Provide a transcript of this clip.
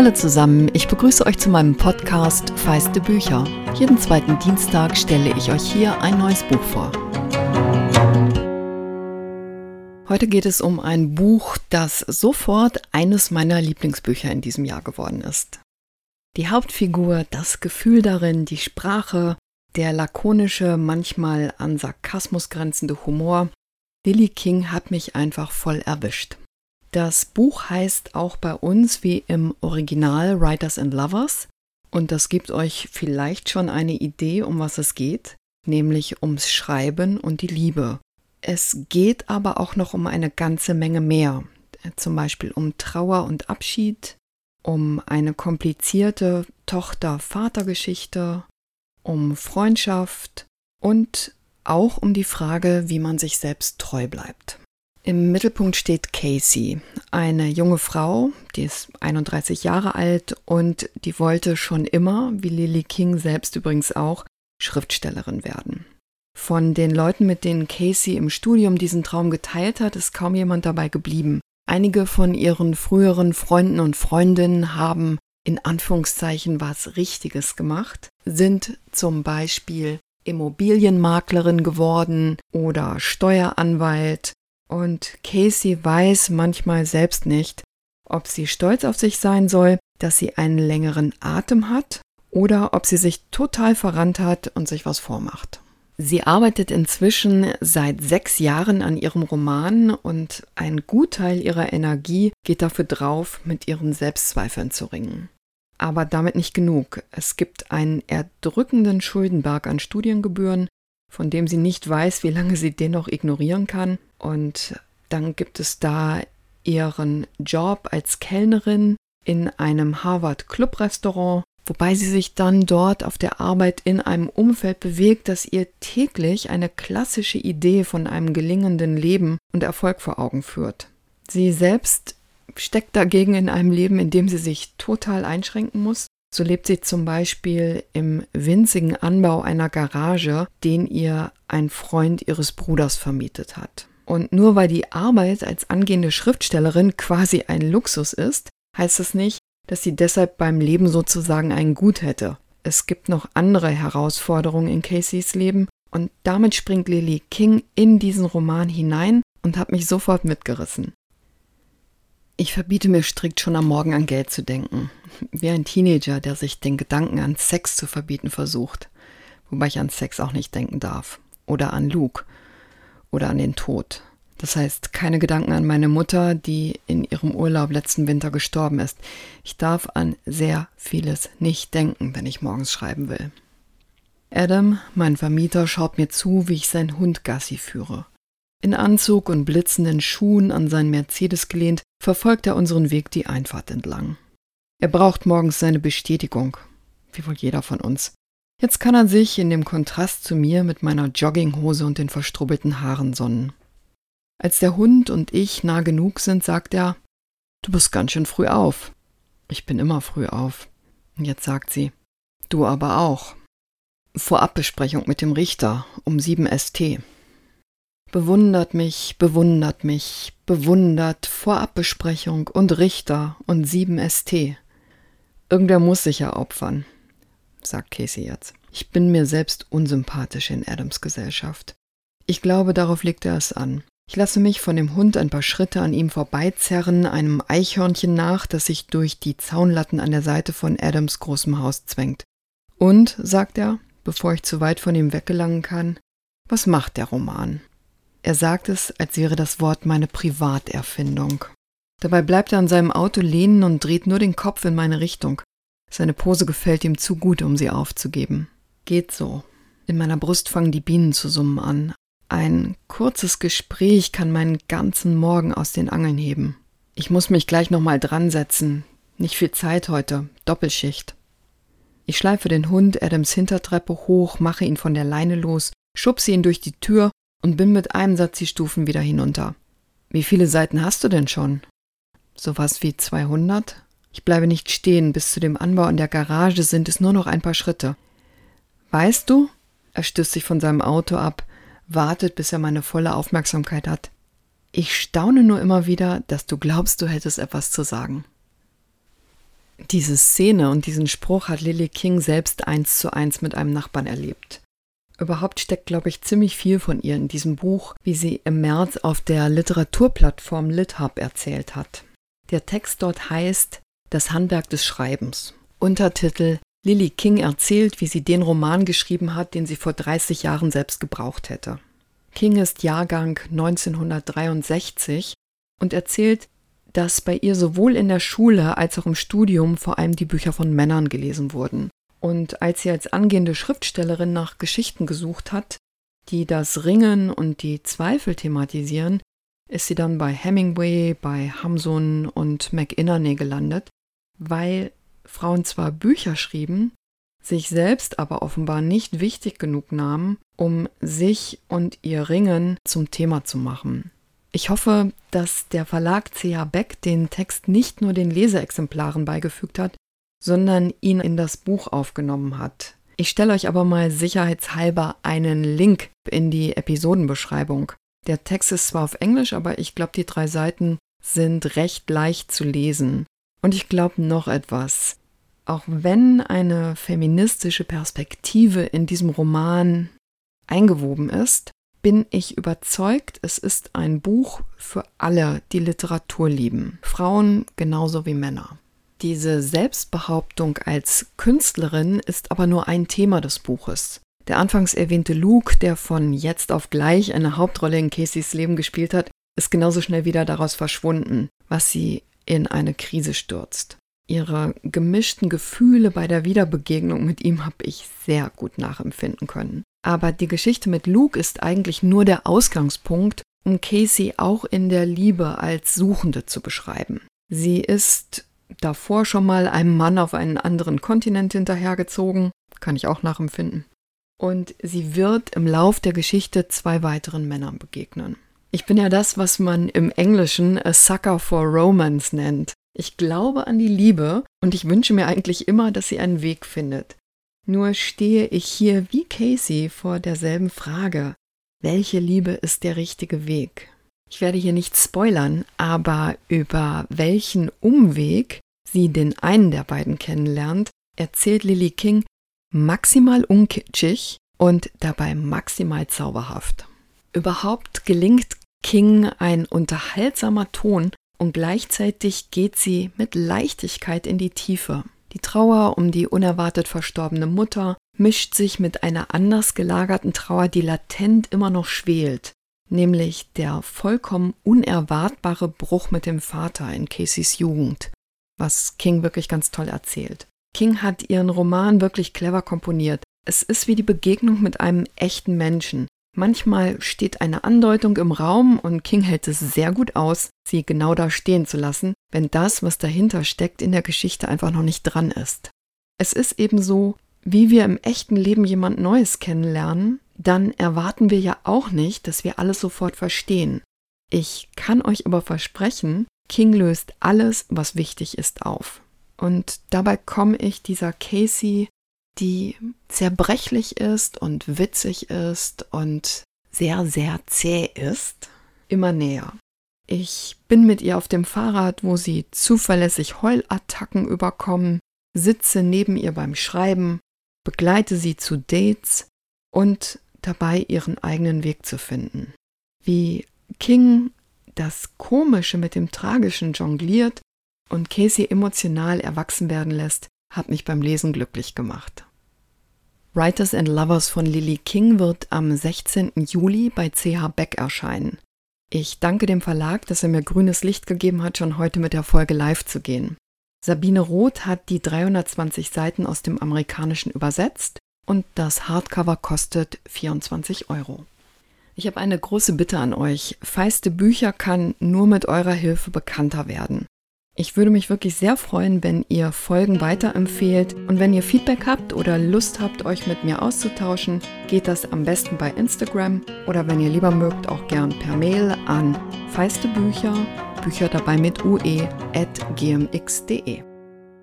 Hallo zusammen, ich begrüße euch zu meinem Podcast Feiste Bücher. Jeden zweiten Dienstag stelle ich euch hier ein neues Buch vor. Heute geht es um ein Buch, das sofort eines meiner Lieblingsbücher in diesem Jahr geworden ist. Die Hauptfigur, das Gefühl darin, die Sprache, der lakonische, manchmal an Sarkasmus grenzende Humor, Lily King hat mich einfach voll erwischt. Das Buch heißt auch bei uns wie im Original Writers and Lovers und das gibt euch vielleicht schon eine Idee, um was es geht, nämlich ums Schreiben und die Liebe. Es geht aber auch noch um eine ganze Menge mehr, zum Beispiel um Trauer und Abschied, um eine komplizierte Tochter-Vater-Geschichte, um Freundschaft und auch um die Frage, wie man sich selbst treu bleibt. Im Mittelpunkt steht Casey, eine junge Frau, die ist 31 Jahre alt und die wollte schon immer, wie Lily King selbst übrigens auch, Schriftstellerin werden. Von den Leuten, mit denen Casey im Studium diesen Traum geteilt hat, ist kaum jemand dabei geblieben. Einige von ihren früheren Freunden und Freundinnen haben in Anführungszeichen was Richtiges gemacht, sind zum Beispiel Immobilienmaklerin geworden oder Steueranwalt und Casey weiß manchmal selbst nicht, ob sie stolz auf sich sein soll, dass sie einen längeren Atem hat oder ob sie sich total verrannt hat und sich was vormacht. Sie arbeitet inzwischen seit sechs Jahren an ihrem Roman und ein Gutteil ihrer Energie geht dafür drauf, mit ihren Selbstzweifeln zu ringen. Aber damit nicht genug. Es gibt einen erdrückenden Schuldenberg an Studiengebühren, von dem sie nicht weiß, wie lange sie den noch ignorieren kann. Und dann gibt es da ihren Job als Kellnerin in einem Harvard Club Restaurant, wobei sie sich dann dort auf der Arbeit in einem Umfeld bewegt, das ihr täglich eine klassische Idee von einem gelingenden Leben und Erfolg vor Augen führt. Sie selbst steckt dagegen in einem Leben, in dem sie sich total einschränken muss so lebt sie zum Beispiel im winzigen Anbau einer Garage, den ihr ein Freund ihres Bruders vermietet hat. Und nur weil die Arbeit als angehende Schriftstellerin quasi ein Luxus ist, heißt es nicht, dass sie deshalb beim Leben sozusagen ein Gut hätte. Es gibt noch andere Herausforderungen in Caseys Leben und damit springt Lily King in diesen Roman hinein und hat mich sofort mitgerissen. Ich verbiete mir strikt schon am Morgen an Geld zu denken. Wie ein Teenager, der sich den Gedanken an Sex zu verbieten versucht. Wobei ich an Sex auch nicht denken darf. Oder an Luke. Oder an den Tod. Das heißt, keine Gedanken an meine Mutter, die in ihrem Urlaub letzten Winter gestorben ist. Ich darf an sehr vieles nicht denken, wenn ich morgens schreiben will. Adam, mein Vermieter, schaut mir zu, wie ich seinen Hund Gassi führe. In Anzug und blitzenden Schuhen an seinen Mercedes gelehnt, verfolgt er unseren Weg die Einfahrt entlang. Er braucht morgens seine Bestätigung, wie wohl jeder von uns. Jetzt kann er sich in dem Kontrast zu mir mit meiner Jogginghose und den verstrubbelten Haaren sonnen. Als der Hund und ich nah genug sind, sagt er, Du bist ganz schön früh auf. Ich bin immer früh auf. Und jetzt sagt sie, Du aber auch. Vorabbesprechung mit dem Richter um 7 ST. Bewundert mich, bewundert mich, bewundert Vorabbesprechung und Richter und 7 ST. Irgendwer muss sich ja opfern, sagt Casey jetzt. Ich bin mir selbst unsympathisch in Adams Gesellschaft. Ich glaube, darauf legt er es an. Ich lasse mich von dem Hund ein paar Schritte an ihm vorbeizerren, einem Eichhörnchen nach, das sich durch die Zaunlatten an der Seite von Adams großem Haus zwängt. Und, sagt er, bevor ich zu weit von ihm weggelangen kann, was macht der Roman? Er sagt es, als wäre das Wort meine Privaterfindung. Dabei bleibt er an seinem Auto lehnen und dreht nur den Kopf in meine Richtung. Seine Pose gefällt ihm zu gut, um sie aufzugeben. Geht so. In meiner Brust fangen die Bienen zu summen an. Ein kurzes Gespräch kann meinen ganzen Morgen aus den Angeln heben. Ich muss mich gleich nochmal dran setzen. Nicht viel Zeit heute. Doppelschicht. Ich schleife den Hund Adams Hintertreppe hoch, mache ihn von der Leine los, schubse ihn durch die Tür und bin mit einem Satz die Stufen wieder hinunter. Wie viele Seiten hast du denn schon? Sowas wie 200? Ich bleibe nicht stehen, bis zu dem Anbau in der Garage sind es nur noch ein paar Schritte. Weißt du? Er stößt sich von seinem Auto ab, wartet, bis er meine volle Aufmerksamkeit hat. Ich staune nur immer wieder, dass du glaubst, du hättest etwas zu sagen. Diese Szene und diesen Spruch hat Lily King selbst eins zu eins mit einem Nachbarn erlebt. Überhaupt steckt, glaube ich, ziemlich viel von ihr in diesem Buch, wie sie im März auf der Literaturplattform LitHub erzählt hat. Der Text dort heißt Das Handwerk des Schreibens. Untertitel Lily King erzählt, wie sie den Roman geschrieben hat, den sie vor 30 Jahren selbst gebraucht hätte. King ist Jahrgang 1963 und erzählt, dass bei ihr sowohl in der Schule als auch im Studium vor allem die Bücher von Männern gelesen wurden. Und als sie als angehende Schriftstellerin nach Geschichten gesucht hat, die das Ringen und die Zweifel thematisieren, ist sie dann bei Hemingway, bei Hamsun und McInerney gelandet, weil Frauen zwar Bücher schrieben, sich selbst aber offenbar nicht wichtig genug nahmen, um sich und ihr Ringen zum Thema zu machen. Ich hoffe, dass der Verlag C.H. Beck den Text nicht nur den Leseexemplaren beigefügt hat, sondern ihn in das Buch aufgenommen hat. Ich stelle euch aber mal sicherheitshalber einen Link in die Episodenbeschreibung. Der Text ist zwar auf Englisch, aber ich glaube, die drei Seiten sind recht leicht zu lesen. Und ich glaube noch etwas. Auch wenn eine feministische Perspektive in diesem Roman eingewoben ist, bin ich überzeugt, es ist ein Buch für alle, die Literatur lieben. Frauen genauso wie Männer. Diese Selbstbehauptung als Künstlerin ist aber nur ein Thema des Buches. Der anfangs erwähnte Luke, der von jetzt auf gleich eine Hauptrolle in Caseys Leben gespielt hat, ist genauso schnell wieder daraus verschwunden, was sie in eine Krise stürzt. Ihre gemischten Gefühle bei der Wiederbegegnung mit ihm habe ich sehr gut nachempfinden können. Aber die Geschichte mit Luke ist eigentlich nur der Ausgangspunkt, um Casey auch in der Liebe als Suchende zu beschreiben. Sie ist davor schon mal einem Mann auf einen anderen Kontinent hinterhergezogen, kann ich auch nachempfinden und sie wird im Lauf der Geschichte zwei weiteren Männern begegnen. Ich bin ja das, was man im Englischen a sucker for romance nennt. Ich glaube an die Liebe und ich wünsche mir eigentlich immer, dass sie einen Weg findet. Nur stehe ich hier wie Casey vor derselben Frage. Welche Liebe ist der richtige Weg? Ich werde hier nicht spoilern, aber über welchen Umweg sie den einen der beiden kennenlernt, erzählt Lily King maximal unkitschig und dabei maximal zauberhaft. Überhaupt gelingt King ein unterhaltsamer Ton und gleichzeitig geht sie mit Leichtigkeit in die Tiefe. Die Trauer um die unerwartet verstorbene Mutter mischt sich mit einer anders gelagerten Trauer, die latent immer noch schwelt, nämlich der vollkommen unerwartbare Bruch mit dem Vater in Caseys Jugend, was King wirklich ganz toll erzählt. King hat ihren Roman wirklich clever komponiert. Es ist wie die Begegnung mit einem echten Menschen. Manchmal steht eine Andeutung im Raum und King hält es sehr gut aus, sie genau da stehen zu lassen, wenn das, was dahinter steckt, in der Geschichte einfach noch nicht dran ist. Es ist eben so, wie wir im echten Leben jemand Neues kennenlernen, dann erwarten wir ja auch nicht, dass wir alles sofort verstehen. Ich kann euch aber versprechen, King löst alles, was wichtig ist, auf. Und dabei komme ich dieser Casey, die zerbrechlich ist und witzig ist und sehr, sehr zäh ist, immer näher. Ich bin mit ihr auf dem Fahrrad, wo sie zuverlässig Heulattacken überkommen, sitze neben ihr beim Schreiben, begleite sie zu Dates und dabei ihren eigenen Weg zu finden. Wie King das Komische mit dem Tragischen jongliert und Casey emotional erwachsen werden lässt, hat mich beim Lesen glücklich gemacht. Writers and Lovers von Lily King wird am 16. Juli bei CH Beck erscheinen. Ich danke dem Verlag, dass er mir grünes Licht gegeben hat, schon heute mit der Folge live zu gehen. Sabine Roth hat die 320 Seiten aus dem Amerikanischen übersetzt und das Hardcover kostet 24 Euro. Ich habe eine große Bitte an euch. Feiste Bücher kann nur mit eurer Hilfe bekannter werden. Ich würde mich wirklich sehr freuen, wenn ihr Folgen weiterempfehlt und wenn ihr Feedback habt oder Lust habt, euch mit mir auszutauschen, geht das am besten bei Instagram oder wenn ihr lieber mögt, auch gern per Mail an feistebücher, Bücher dabei mit ue, at gmx.de.